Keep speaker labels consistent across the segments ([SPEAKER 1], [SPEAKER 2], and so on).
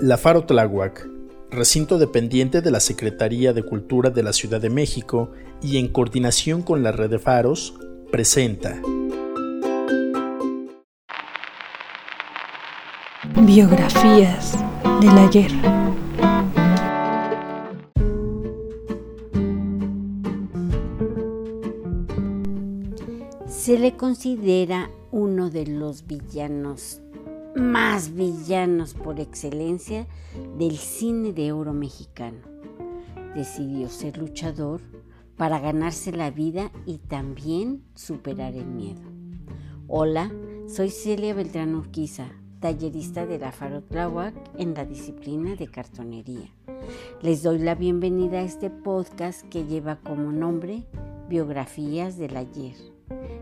[SPEAKER 1] La Faro Tláhuac, recinto dependiente de la Secretaría de Cultura de la Ciudad de México y en coordinación con la Red de Faros, presenta.
[SPEAKER 2] Biografías del ayer.
[SPEAKER 3] Se le considera uno de los villanos más villanos por excelencia del cine de oro mexicano. Decidió ser luchador para ganarse la vida y también superar el miedo. Hola, soy Celia Beltrán Urquiza, tallerista de la Faro Tláhuac en la disciplina de cartonería. Les doy la bienvenida a este podcast que lleva como nombre Biografías del Ayer,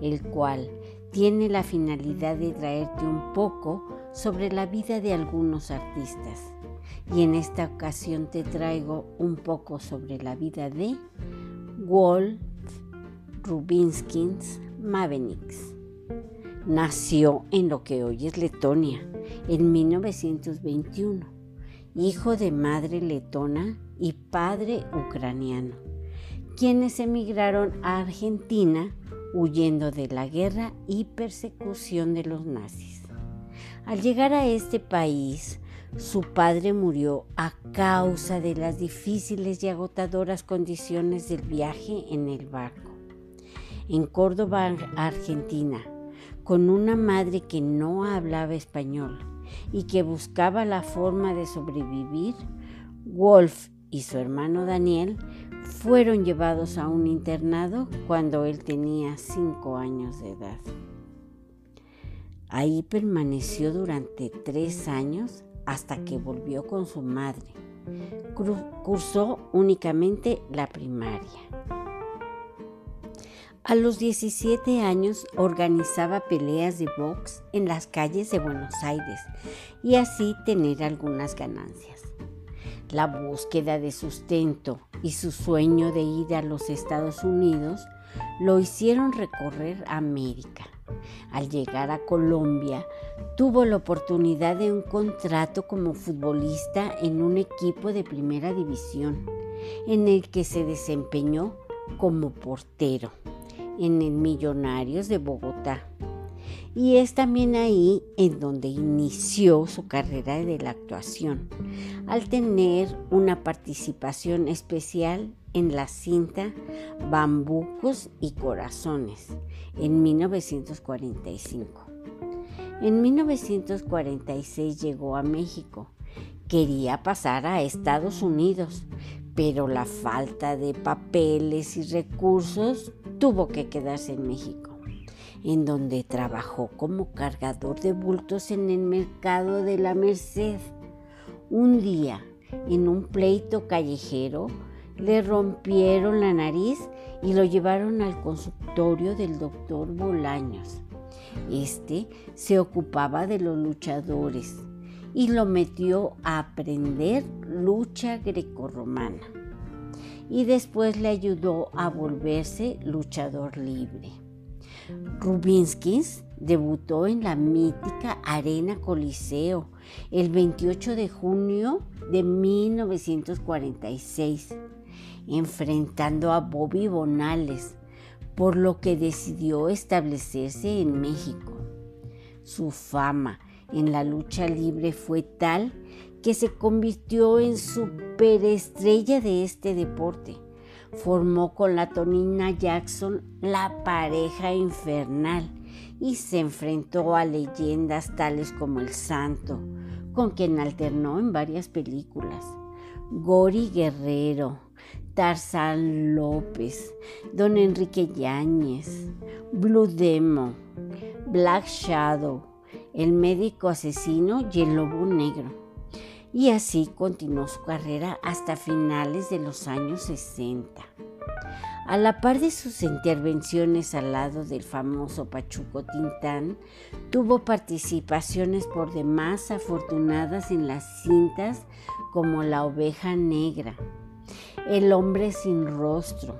[SPEAKER 3] el cual tiene la finalidad de traerte un poco sobre la vida de algunos artistas. Y en esta ocasión te traigo un poco sobre la vida de Wolf Rubinskins Mavenix. Nació en lo que hoy es Letonia en 1921, hijo de madre letona y padre ucraniano, quienes emigraron a Argentina huyendo de la guerra y persecución de los nazis. Al llegar a este país, su padre murió a causa de las difíciles y agotadoras condiciones del viaje en el barco. En Córdoba, Argentina, con una madre que no hablaba español y que buscaba la forma de sobrevivir, Wolf y su hermano Daniel fueron llevados a un internado cuando él tenía cinco años de edad. Ahí permaneció durante tres años hasta que volvió con su madre. Cursó únicamente la primaria. A los 17 años organizaba peleas de box en las calles de Buenos Aires y así tener algunas ganancias. La búsqueda de sustento y su sueño de ir a los Estados Unidos lo hicieron recorrer América. Al llegar a Colombia, tuvo la oportunidad de un contrato como futbolista en un equipo de primera división, en el que se desempeñó como portero en el Millonarios de Bogotá. Y es también ahí en donde inició su carrera de la actuación, al tener una participación especial en la cinta Bambucos y Corazones en 1945. En 1946 llegó a México. Quería pasar a Estados Unidos, pero la falta de papeles y recursos tuvo que quedarse en México, en donde trabajó como cargador de bultos en el mercado de la Merced. Un día, en un pleito callejero, le rompieron la nariz y lo llevaron al consultorio del doctor Bolaños. Este se ocupaba de los luchadores y lo metió a aprender lucha grecorromana. Y después le ayudó a volverse luchador libre. Rubinskis debutó en la mítica Arena Coliseo el 28 de junio de 1946 enfrentando a Bobby Bonales, por lo que decidió establecerse en México. Su fama en la lucha libre fue tal que se convirtió en superestrella de este deporte. Formó con la Tonina Jackson la pareja infernal y se enfrentó a leyendas tales como El Santo, con quien alternó en varias películas. Gori Guerrero, Tarzán López, Don Enrique Yáñez, Blue Demo, Black Shadow, El médico asesino y el lobo negro. Y así continuó su carrera hasta finales de los años 60. A la par de sus intervenciones al lado del famoso Pachuco Tintán, tuvo participaciones por demás afortunadas en las cintas como La oveja negra, el hombre sin rostro,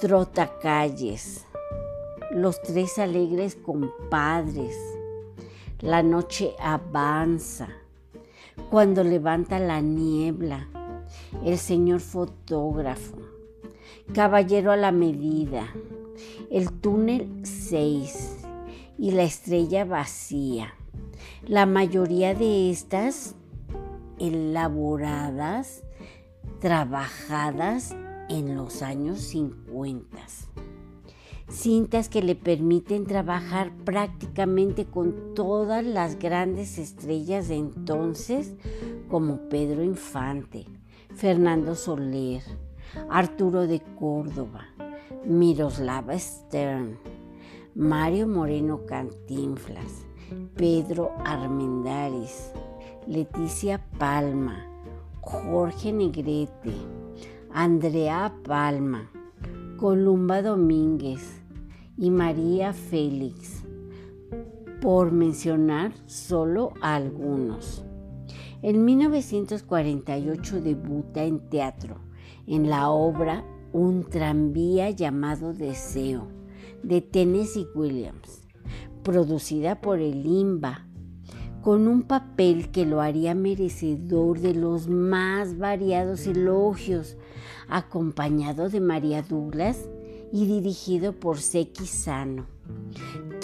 [SPEAKER 3] Trotacalles, Los tres alegres compadres, La noche avanza. Cuando levanta la niebla. El señor fotógrafo. Caballero a la medida. El túnel 6 y la estrella vacía. La mayoría de estas elaboradas, trabajadas en los años 50. Cintas que le permiten trabajar prácticamente con todas las grandes estrellas de entonces, como Pedro Infante, Fernando Soler, Arturo de Córdoba, Miroslava Stern, Mario Moreno Cantinflas, Pedro Armendáriz, Leticia Palma, Jorge Negrete, Andrea Palma, Columba Domínguez y María Félix, por mencionar solo algunos. En 1948 debuta en teatro en la obra Un tranvía llamado Deseo de Tennessee Williams, producida por el IMBA, con un papel que lo haría merecedor de los más variados elogios, acompañado de María Douglas y dirigido por Seki Sano,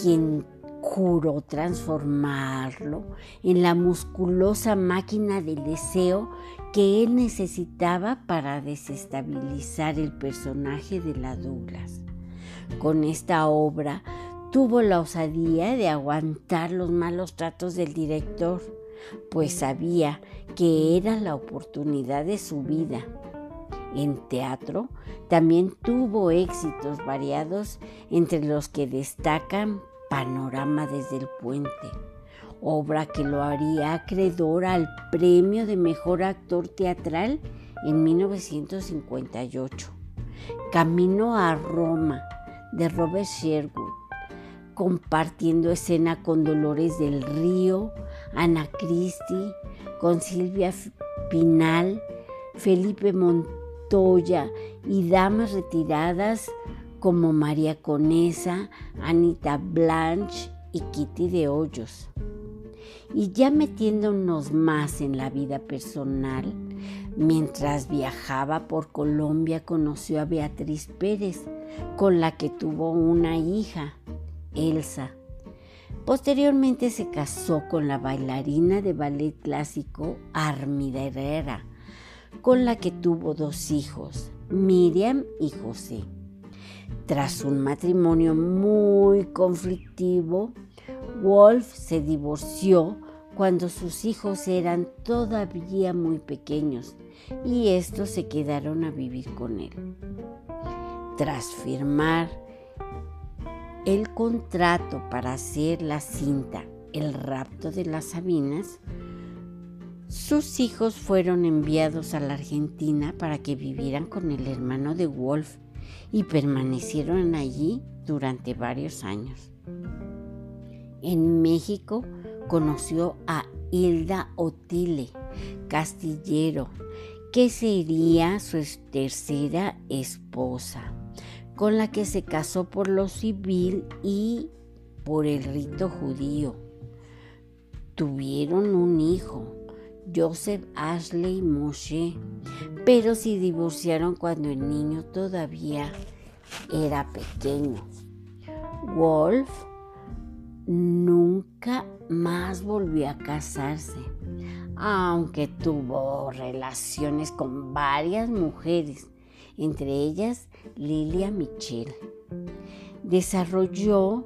[SPEAKER 3] quien juró transformarlo en la musculosa máquina del deseo que él necesitaba para desestabilizar el personaje de la Douglas. Con esta obra tuvo la osadía de aguantar los malos tratos del director, pues sabía que era la oportunidad de su vida. En teatro también tuvo éxitos variados entre los que destacan Panorama desde el puente, obra que lo haría acreedor al premio de mejor actor teatral en 1958. Camino a Roma de Robert Sherwood, compartiendo escena con Dolores del Río, Ana Christie, con Silvia Pinal, Felipe Montoya y damas retiradas como María Conesa, Anita Blanche y Kitty de Hoyos. Y ya metiéndonos más en la vida personal, mientras viajaba por Colombia conoció a Beatriz Pérez, con la que tuvo una hija, Elsa. Posteriormente se casó con la bailarina de ballet clásico Armida Herrera, con la que tuvo dos hijos, Miriam y José. Tras un matrimonio muy conflictivo, Wolf se divorció cuando sus hijos eran todavía muy pequeños y estos se quedaron a vivir con él. Tras firmar el contrato para hacer la cinta El rapto de las Sabinas, sus hijos fueron enviados a la Argentina para que vivieran con el hermano de Wolf y permanecieron allí durante varios años. En México conoció a Hilda Otile Castillero, que sería su tercera esposa con la que se casó por lo civil y por el rito judío. Tuvieron un hijo, Joseph Ashley Moshe, pero se divorciaron cuando el niño todavía era pequeño. Wolf nunca más volvió a casarse, aunque tuvo relaciones con varias mujeres entre ellas Lilia Michel. Desarrolló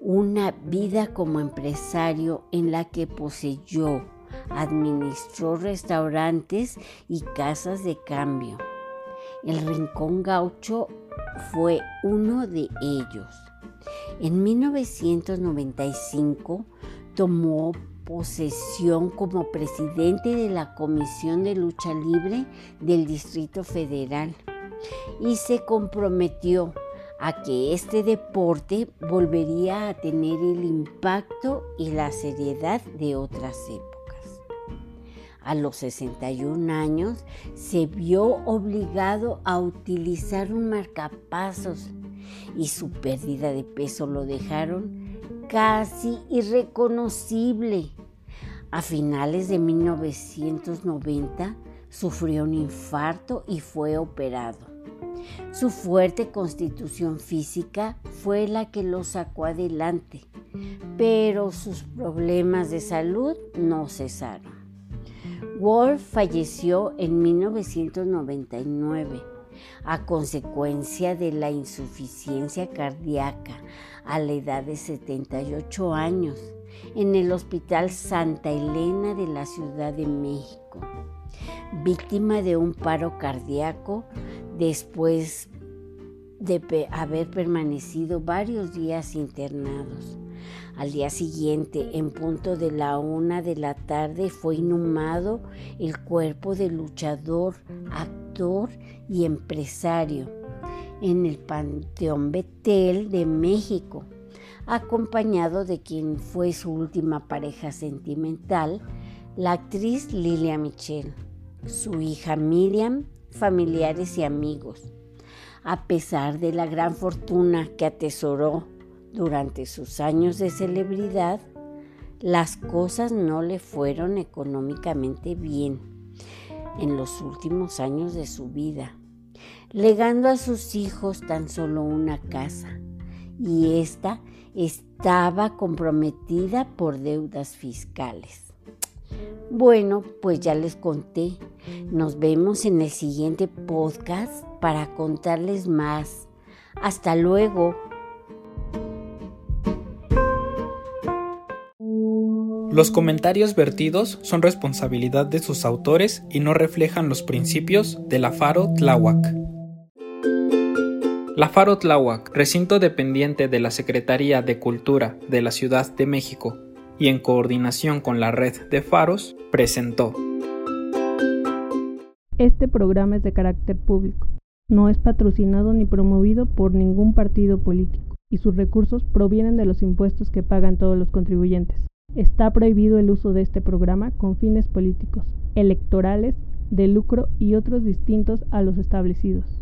[SPEAKER 3] una vida como empresario en la que poseyó, administró restaurantes y casas de cambio. El Rincón Gaucho fue uno de ellos. En 1995 tomó posesión como presidente de la Comisión de Lucha Libre del Distrito Federal y se comprometió a que este deporte volvería a tener el impacto y la seriedad de otras épocas. A los 61 años se vio obligado a utilizar un marcapasos y su pérdida de peso lo dejaron casi irreconocible. A finales de 1990 sufrió un infarto y fue operado. Su fuerte constitución física fue la que lo sacó adelante, pero sus problemas de salud no cesaron. Wolf falleció en 1999 a consecuencia de la insuficiencia cardíaca a la edad de 78 años en el Hospital Santa Elena de la Ciudad de México, víctima de un paro cardíaco después de haber permanecido varios días internados. Al día siguiente, en punto de la una de la tarde, fue inhumado el cuerpo del luchador, actor y empresario en el Panteón Betel de México, acompañado de quien fue su última pareja sentimental, la actriz Lilia Michelle, su hija Miriam, familiares y amigos. A pesar de la gran fortuna que atesoró durante sus años de celebridad, las cosas no le fueron económicamente bien en los últimos años de su vida, legando a sus hijos tan solo una casa, y esta estaba comprometida por deudas fiscales. Bueno, pues ya les conté. Nos vemos en el siguiente podcast para contarles más. Hasta luego.
[SPEAKER 4] Los comentarios vertidos son responsabilidad de sus autores y no reflejan los principios de la Faro Tláhuac. La Faro Tláhuac, recinto dependiente de la Secretaría de Cultura de la Ciudad de México y en coordinación con la red de faros, presentó.
[SPEAKER 2] Este programa es de carácter público. No es patrocinado ni promovido por ningún partido político y sus recursos provienen de los impuestos que pagan todos los contribuyentes. Está prohibido el uso de este programa con fines políticos, electorales, de lucro y otros distintos a los establecidos.